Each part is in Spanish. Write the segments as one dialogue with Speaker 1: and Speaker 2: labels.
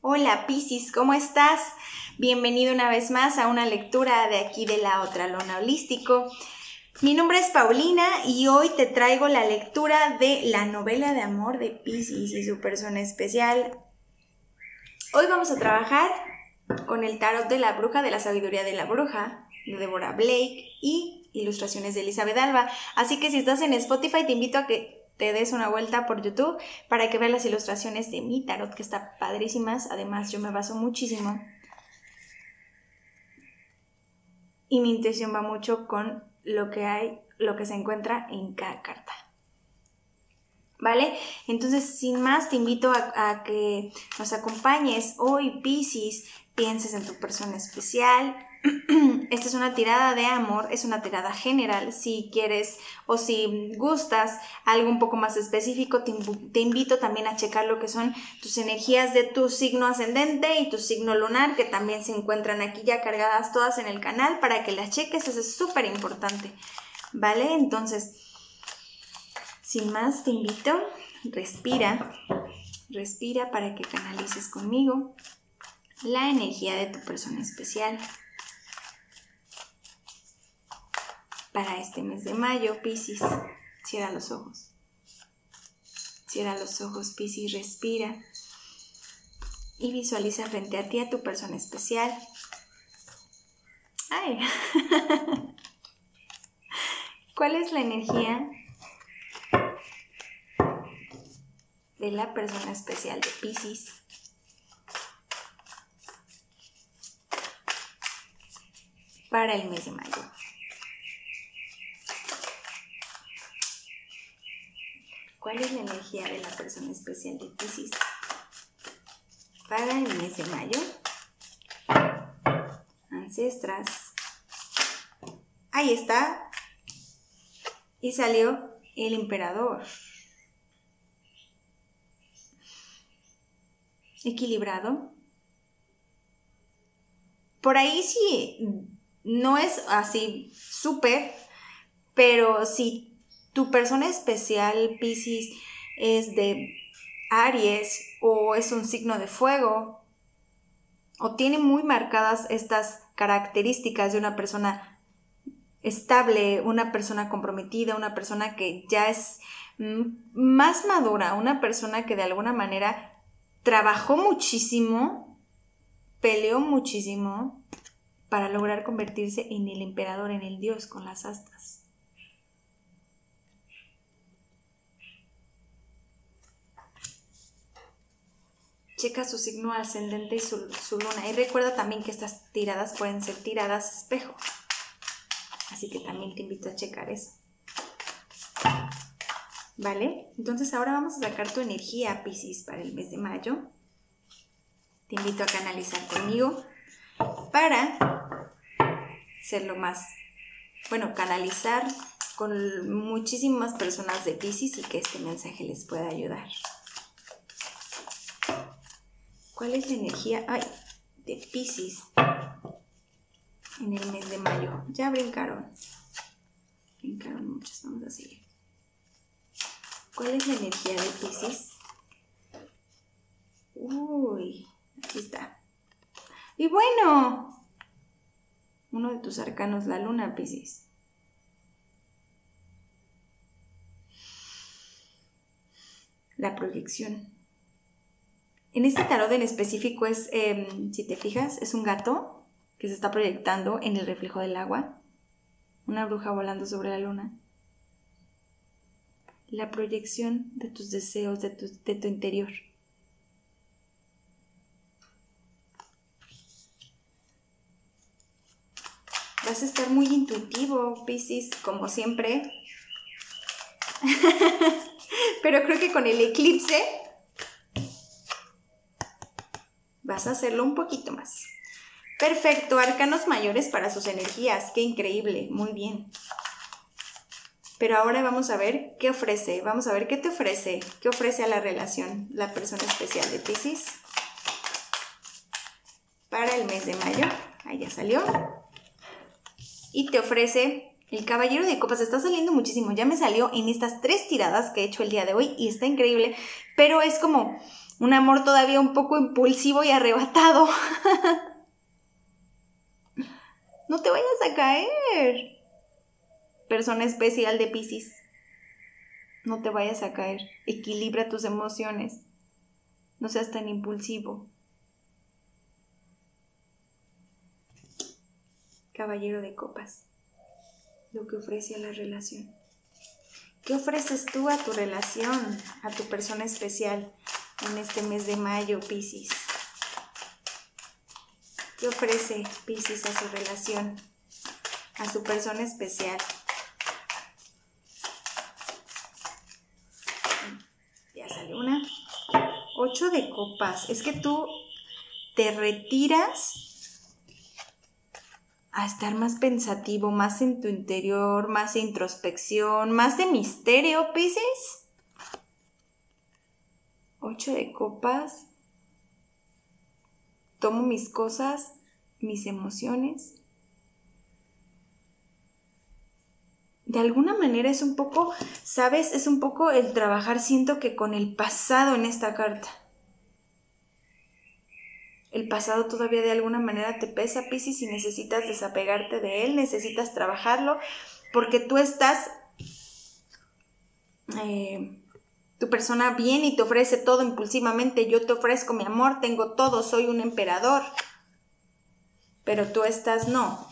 Speaker 1: Hola Piscis, ¿cómo estás? Bienvenido una vez más a una lectura de aquí de la otra lona holístico. Mi nombre es Paulina y hoy te traigo la lectura de la novela de amor de Piscis y su persona especial. Hoy vamos a trabajar con el tarot de la bruja de la sabiduría de la bruja de Deborah Blake y ilustraciones de Elizabeth Alba. Así que si estás en Spotify te invito a que te des una vuelta por YouTube para que veas las ilustraciones de mi tarot que están padrísimas. Además yo me baso muchísimo y mi intención va mucho con lo que hay, lo que se encuentra en cada carta. ¿Vale? Entonces, sin más, te invito a, que nos acompañes hoy, Pisces, pienses en tu persona especial. Esta es una tirada de amor, es una tirada general. Si quieres o si gustas algo un poco más específico, te, invito también a checar lo que son tus energías de tu signo ascendente y tu signo lunar, que también se encuentran aquí ya cargadas todas en el canal para que las cheques. Eso es súper importante. ¿Vale? Entonces, sin más, te invito, respira, respira para que canalices conmigo la energía de tu persona especial. Para este mes de mayo, Piscis, cierra los ojos. Cierra los ojos, Piscis, respira y visualiza frente a ti a tu persona especial. ¡Ay! ¿Cuál es la energía de la persona especial de Pisces. para el mes de mayo. ¿Cuál es la energía de la persona especial de Pisces para el mes de mayo? Ancestras. Ahí está. Y salió el emperador. equilibrado. Por ahí sí, no es así súper, pero si tu persona especial, Pisces, es de Aries o es un signo de fuego, o tiene muy marcadas estas características de una persona estable, una persona comprometida, una persona que ya es más madura, una persona que de alguna manera trabajó muchísimo, peleó muchísimo para lograr convertirse en el emperador, en el dios con las astas. Checa su signo ascendente y su, luna. Y recuerda también que estas tiradas pueden ser tiradas espejo. Así que también te invito a checar eso. ¿Vale? Entonces ahora vamos a sacar tu energía, Pisces, para el mes de mayo. Te invito a canalizar conmigo para ser lo más, bueno, canalizar con muchísimas personas de Pisces y que este mensaje les pueda ayudar. ¿Cuál es la energía ay, de Pisces en el mes de mayo? Ya brincaron. Brincaron muchas, vamos a seguir. ¿Cuál es la energía de Pisces? Uy, aquí está. Y bueno, uno de tus arcanos, la luna, Pisces. La proyección. En este tarot en específico es, em, si te fijas, es un gato que se está proyectando en el reflejo del agua. Una bruja volando sobre la luna la proyección de tus deseos, de tu, interior. Vas a estar muy intuitivo, Pisces, como siempre. Pero creo que con el eclipse vas a hacerlo un poquito más. Perfecto, arcanos mayores para sus energías. Qué increíble, muy bien. Pero ahora vamos a ver qué ofrece, vamos a ver qué te ofrece, qué ofrece a la relación la persona especial de Pisces para el mes de mayo. Ahí ya salió. Y te ofrece el caballero de copas. Está saliendo muchísimo. Ya me salió en estas tres tiradas que he hecho el día de hoy y está increíble. Pero es como Un amor todavía un poco impulsivo y arrebatado. no te vayas a caer. Persona especial de Pisces. No te vayas a caer. Equilibra tus emociones. No seas tan impulsivo. Caballero de copas. Lo que ofrece a la relación. ¿Qué ofreces tú a tu relación, a tu persona especial en este mes de mayo, Piscis? ¿Qué ofrece Piscis a su relación, a su persona especial? Ya sale una. Ocho de copas. Es que tú te retiras a estar más pensativo, más en tu interior, más introspección, más de misterio, Pisces. De copas. Tomo mis cosas, mis emociones. De alguna manera es un poco, ¿sabes? Es un poco el trabajar, siento que con el pasado en esta carta el pasado todavía de alguna manera te pesa, Piscis, y necesitas desapegarte de él, necesitas trabajarlo, porque tú estás, eh, tu persona viene y te ofrece todo impulsivamente, yo te ofrezco mi amor, tengo todo, soy un emperador, pero tú estás no.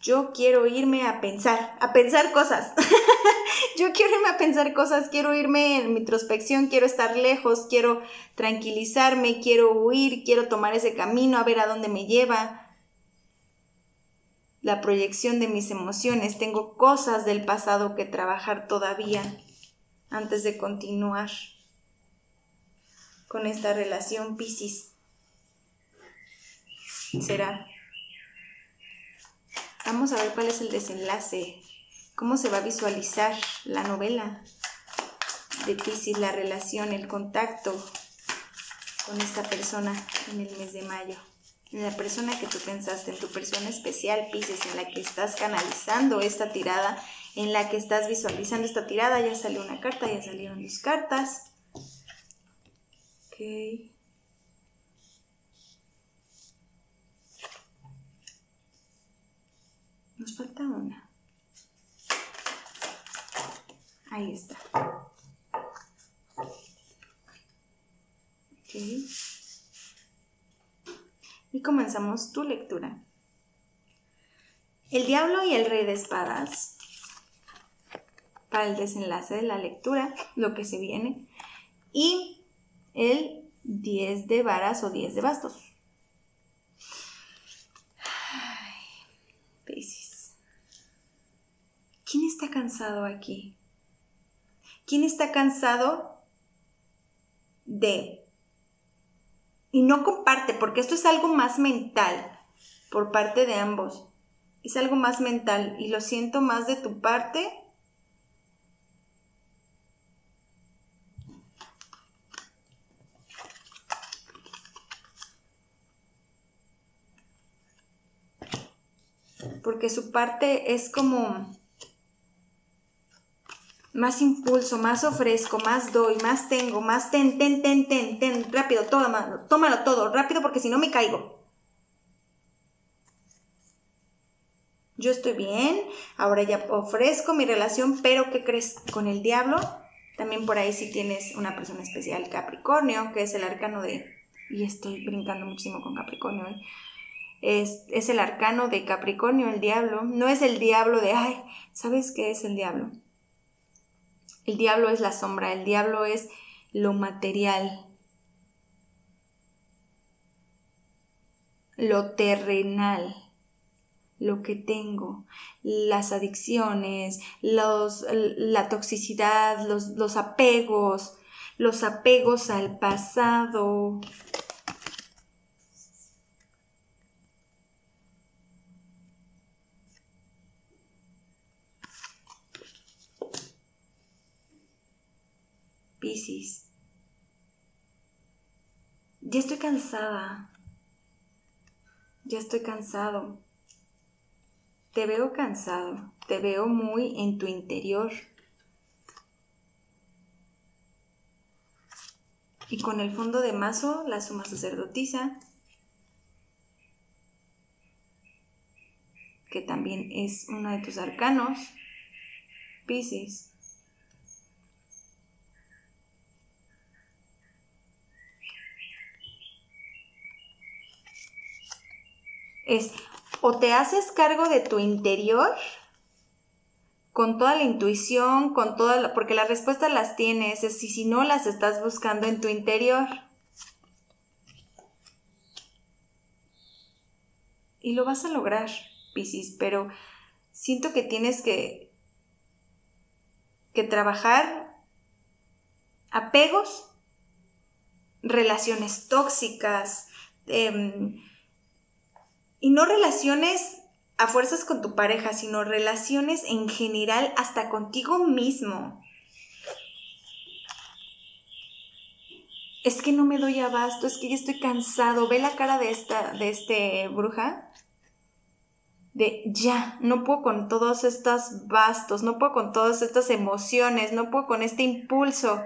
Speaker 1: Yo quiero irme a pensar, a pensar cosas. yo quiero irme a pensar cosas, quiero irme en mi introspección, quiero estar lejos, quiero tranquilizarme, quiero huir, quiero tomar ese camino, a ver a dónde me lleva. La proyección de mis emociones, tengo cosas del pasado que trabajar todavía antes de continuar con esta relación Piscis. Será Vamos a ver cuál es el desenlace, cómo se va a visualizar la novela de Pisces, la relación, el contacto con esta persona en el mes de mayo. En la persona que tú pensaste, en tu persona especial, Pisces, en la que estás canalizando esta tirada, en la que estás visualizando esta tirada. Ya salió una carta, ya salieron dos cartas. Ok. Nos falta una. Ahí está. Ok. Y comenzamos tu lectura. El diablo y el rey de espadas. Para el desenlace de la lectura, lo que se viene. Y el 10 de varas o 10 de bastos. ¿Quién está cansado aquí? ¿Quién está cansado de... Y no comparte, porque esto es algo más mental por parte de ambos. Es algo más mental y lo siento más de tu parte porque su parte es como más impulso, más ofrezco, más doy, más tengo, más ten, ten, ten, ten, ten, rápido, tómalo, tómalo todo, rápido porque si no me caigo. Yo estoy bien, ahora ya ofrezco mi relación, pero ¿qué crees con el diablo? También por ahí si tienes una persona especial, Capricornio, que es el arcano de... Y estoy brincando muchísimo con Capricornio. ¿eh? Es, es el arcano de Capricornio, el diablo. No es el diablo de, ay, ¿sabes qué es el diablo? El diablo es la sombra, el diablo es lo material, lo terrenal, lo que tengo, las adicciones, los, la toxicidad, los, los apegos, los apegos al pasado, Ya estoy cansada. Ya estoy cansado. Te veo cansado. Te veo muy en tu interior. Y con el fondo de mazo, la suma sacerdotisa, que también es uno de tus arcanos, Pisces. Es o te haces cargo de tu interior con toda la intuición, con toda la, porque las respuestas las tienes, es si, si no las estás buscando en tu interior. Y lo vas a lograr, Piscis, pero siento que tienes que, que trabajar apegos, relaciones tóxicas, eh, y no relaciones a fuerzas con tu pareja, sino relaciones en general hasta contigo mismo. Es que no me doy abasto, es que ya estoy cansado. Ve la cara de esta, de este bruja. De ya, no puedo con todos estos bastos, no puedo con todas estas emociones, no puedo con este impulso.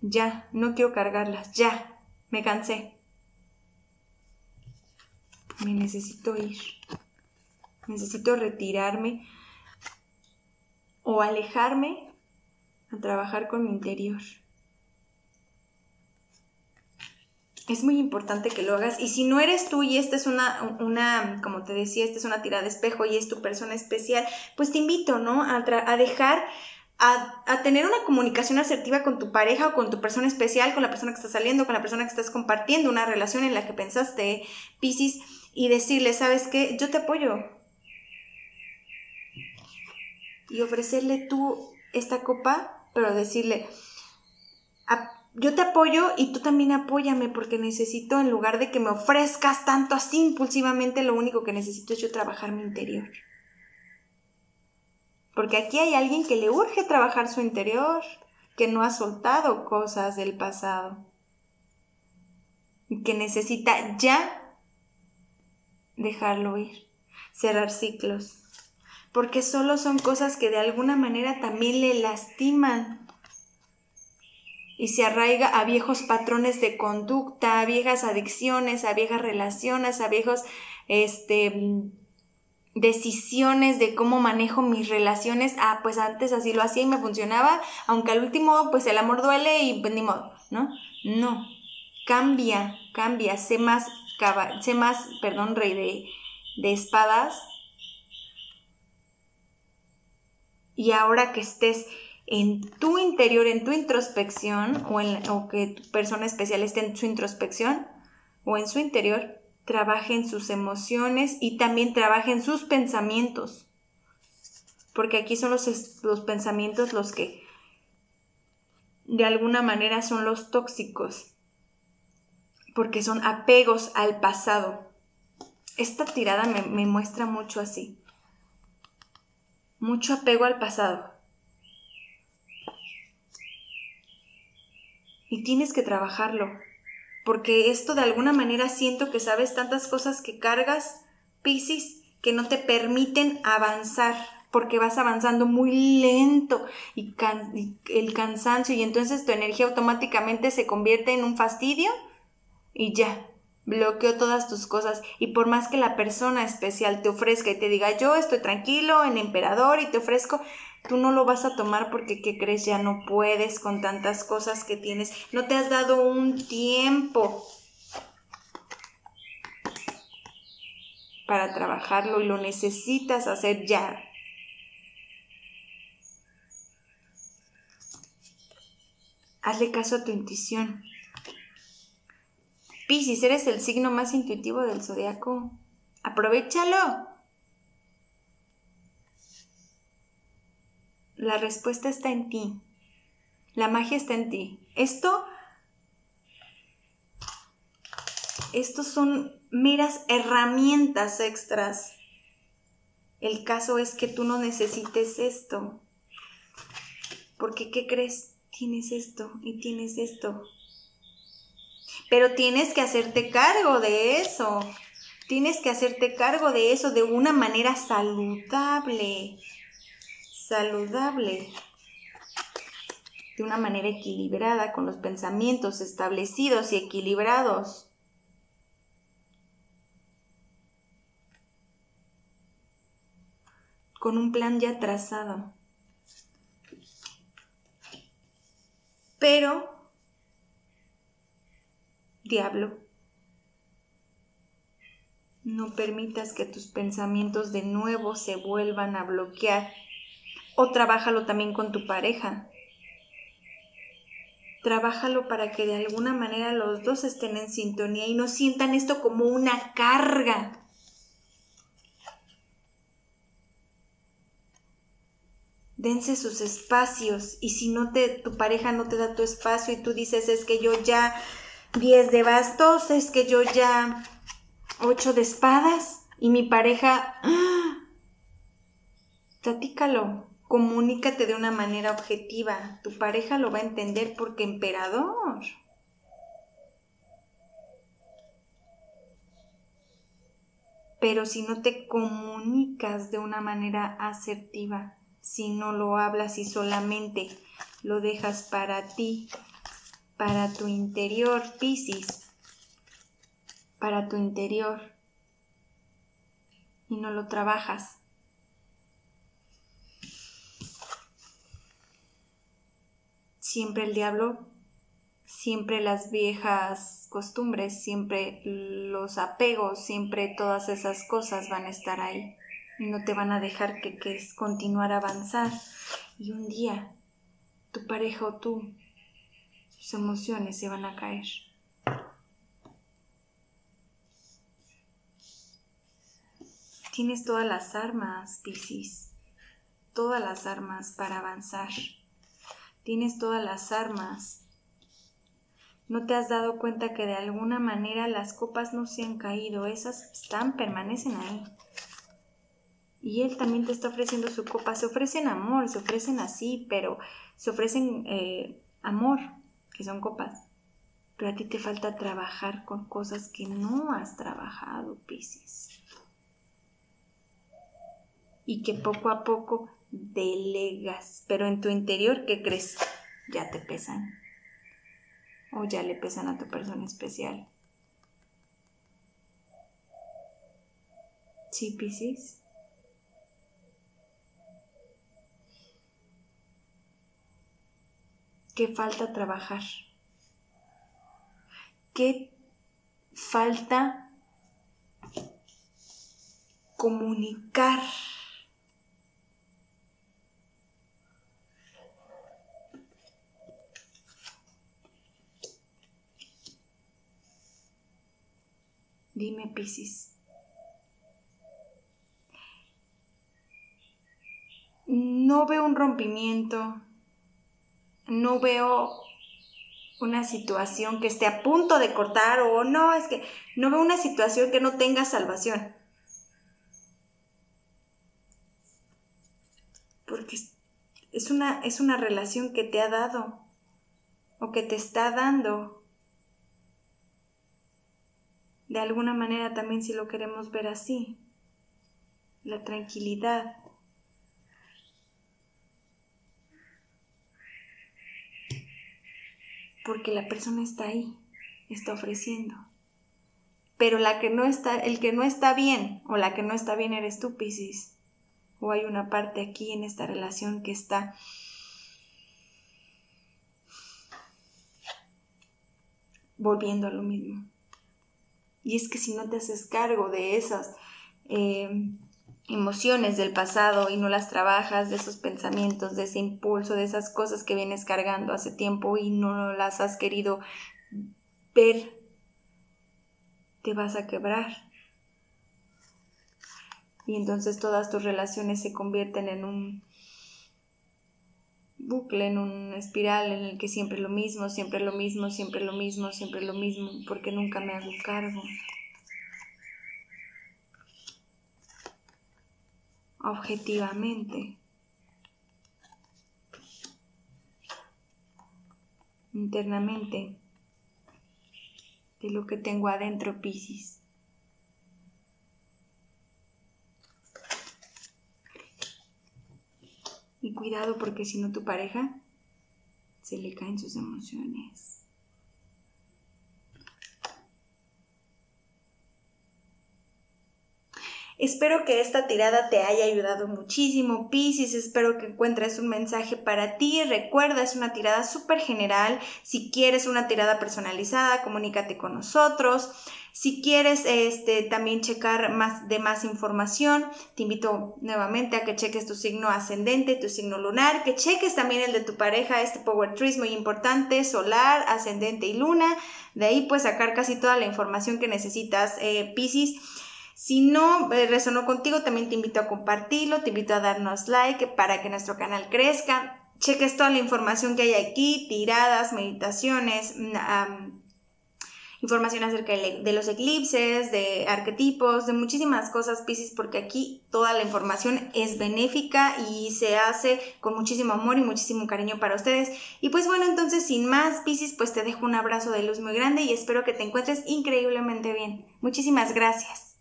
Speaker 1: Ya, no quiero cargarlas, ya, me cansé me necesito ir, necesito retirarme o alejarme a trabajar con mi interior. Es muy importante que lo hagas y si no eres tú y esta es una, una como te decía, esta es una tirada de espejo y es tu persona especial, pues te invito, ¿no? A, a dejar a, tener una comunicación asertiva con tu pareja o con tu persona especial, con la persona que estás saliendo, con la persona que estás compartiendo una relación en la que pensaste, Piscis, y decirle, ¿sabes qué? Yo te apoyo. Y ofrecerle tú esta copa, pero decirle, yo te apoyo y tú también apóyame porque necesito, en lugar de que me ofrezcas tanto así impulsivamente, lo único que necesito es yo trabajar mi interior. Porque aquí hay alguien que le urge trabajar su interior, que no ha soltado cosas del pasado y que necesita ya dejarlo ir, cerrar ciclos, porque solo son cosas que de alguna manera también le lastiman y se arraiga a viejos patrones de conducta, a viejas adicciones, a viejas relaciones, a viejos este decisiones de cómo manejo mis relaciones. Ah, pues antes así lo hacía y me funcionaba, aunque al último pues el amor duele y pues ni modo, ¿no? No. Cambia, cambia, sé más sé más, perdón, rey de, de espadas. Y ahora que estés en tu interior, en tu introspección, o, en, o que tu persona especial esté en su introspección o en su interior, trabaje en sus emociones y también trabaje en sus pensamientos. Porque aquí son los, los pensamientos los que de alguna manera son los tóxicos porque son apegos al pasado. Esta tirada me, muestra mucho así. Mucho apego al pasado. Y tienes que trabajarlo, porque esto de alguna manera siento que sabes tantas cosas que cargas, Piscis, que no te permiten avanzar, porque vas avanzando muy lento y el cansancio y entonces tu energía automáticamente se convierte en un fastidio y ya, bloqueo todas tus cosas y por más que la persona especial te ofrezca y te diga yo estoy tranquilo en emperador y te ofrezco, tú no lo vas a tomar porque ¿qué crees? Ya no puedes con tantas cosas que tienes, no te has dado un tiempo para trabajarlo y lo necesitas hacer ya. Hazle caso a tu intuición. Piscis, eres el signo más intuitivo del zodiaco. Aprovechalo. La respuesta está en ti. La magia está en ti. Esto. Estos son meras herramientas extras. El caso es que tú no necesites esto. Porque, ¿qué crees? Tienes esto y tienes esto. Pero tienes que hacerte cargo de eso. Tienes que hacerte cargo de eso de una manera saludable. Saludable. de una manera equilibrada, con los pensamientos establecidos y equilibrados. Con un plan ya trazado. Pero, diablo, no permitas que tus pensamientos de nuevo se vuelvan a bloquear. O trabájalo también con tu pareja. Trabájalo para que de alguna manera los dos estén en sintonía y no sientan esto como una carga. dense sus espacios y si no te tu pareja no te da tu espacio y tú dices es que yo ya 10 de bastos, es que yo ya 8 de espadas y mi pareja ¡ah! platícalo, comunícate de una manera objetiva. Tu pareja lo va a entender porque emperador. Pero si no te comunicas de una manera asertiva, si no lo hablas y solamente lo dejas para ti, para tu interior, Piscis, para tu interior, y no lo trabajas. Siempre el diablo, siempre las viejas costumbres, siempre los apegos, siempre todas esas cosas van a estar ahí y no te van a dejar que, que continuar a avanzar. Y un día tu pareja o tú, sus emociones se van a caer. Tienes todas las armas, Piscis, todas las armas para avanzar. Tienes todas las armas. ¿No te has dado cuenta que de alguna manera las copas no se han caído? Esas están, permanecen ahí y él también te está ofreciendo su copa. Se ofrecen amor, se ofrecen así, pero se ofrecen eh, amor, que son copas. Pero a ti te falta trabajar con cosas que no has trabajado, Piscis. Y que poco a poco delegas, pero en tu interior, ¿qué crees? Ya te pesan. O ya le pesan a tu persona especial. ¿Sí, Piscis? ¿Qué falta trabajar? ¿Qué falta comunicar? Dime, Piscis. No veo un rompimiento, no veo una situación que esté a punto de cortar o no, es que no veo una situación que no tenga salvación. Porque es una, es una relación que te ha dado o que te está dando. De alguna manera también si lo queremos ver así, la tranquilidad, porque la persona está ahí, está ofreciendo. Pero la que no está, el que no está bien o la que no está bien eres tú, Piscis. O hay una parte aquí en esta relación que está volviendo a lo mismo. Y es que si no te haces cargo de esas eh, emociones del pasado y no las trabajas, de esos pensamientos, de ese impulso, de esas cosas que vienes cargando hace tiempo y no las has querido ver, te vas a quebrar. Y entonces todas tus relaciones se convierten en un bucle, en una espiral en el que siempre lo mismo, siempre lo mismo, siempre lo mismo, siempre lo mismo, porque nunca me hago cargo. Objetivamente, internamente, de lo que tengo adentro, Piscis. Y cuidado porque si no tu pareja se le caen sus emociones. Espero que esta tirada te haya ayudado muchísimo, Pisces. Espero que encuentres un mensaje para ti. Recuerda, es una tirada súper general. Si quieres una tirada personalizada, comunícate con nosotros. Si quieres este, también checar más de más información, te invito nuevamente a que cheques tu signo ascendente, tu signo lunar, que cheques también el de tu pareja, este Power Tree es muy importante, solar, ascendente y luna. De ahí puedes sacar casi toda la información que necesitas, eh, Pisces. Si no eh, resonó contigo, también te invito a compartirlo, te invito a darnos like para que nuestro canal crezca. Cheques toda la información que hay aquí, tiradas, meditaciones, mm, información acerca de los eclipses, de arquetipos, de muchísimas cosas Pisces, porque aquí toda la información es benéfica y se hace con muchísimo amor y muchísimo cariño para ustedes. Y pues bueno, entonces sin más Pisces, pues te dejo un abrazo de luz muy grande y espero que te encuentres increíblemente bien. Muchísimas gracias.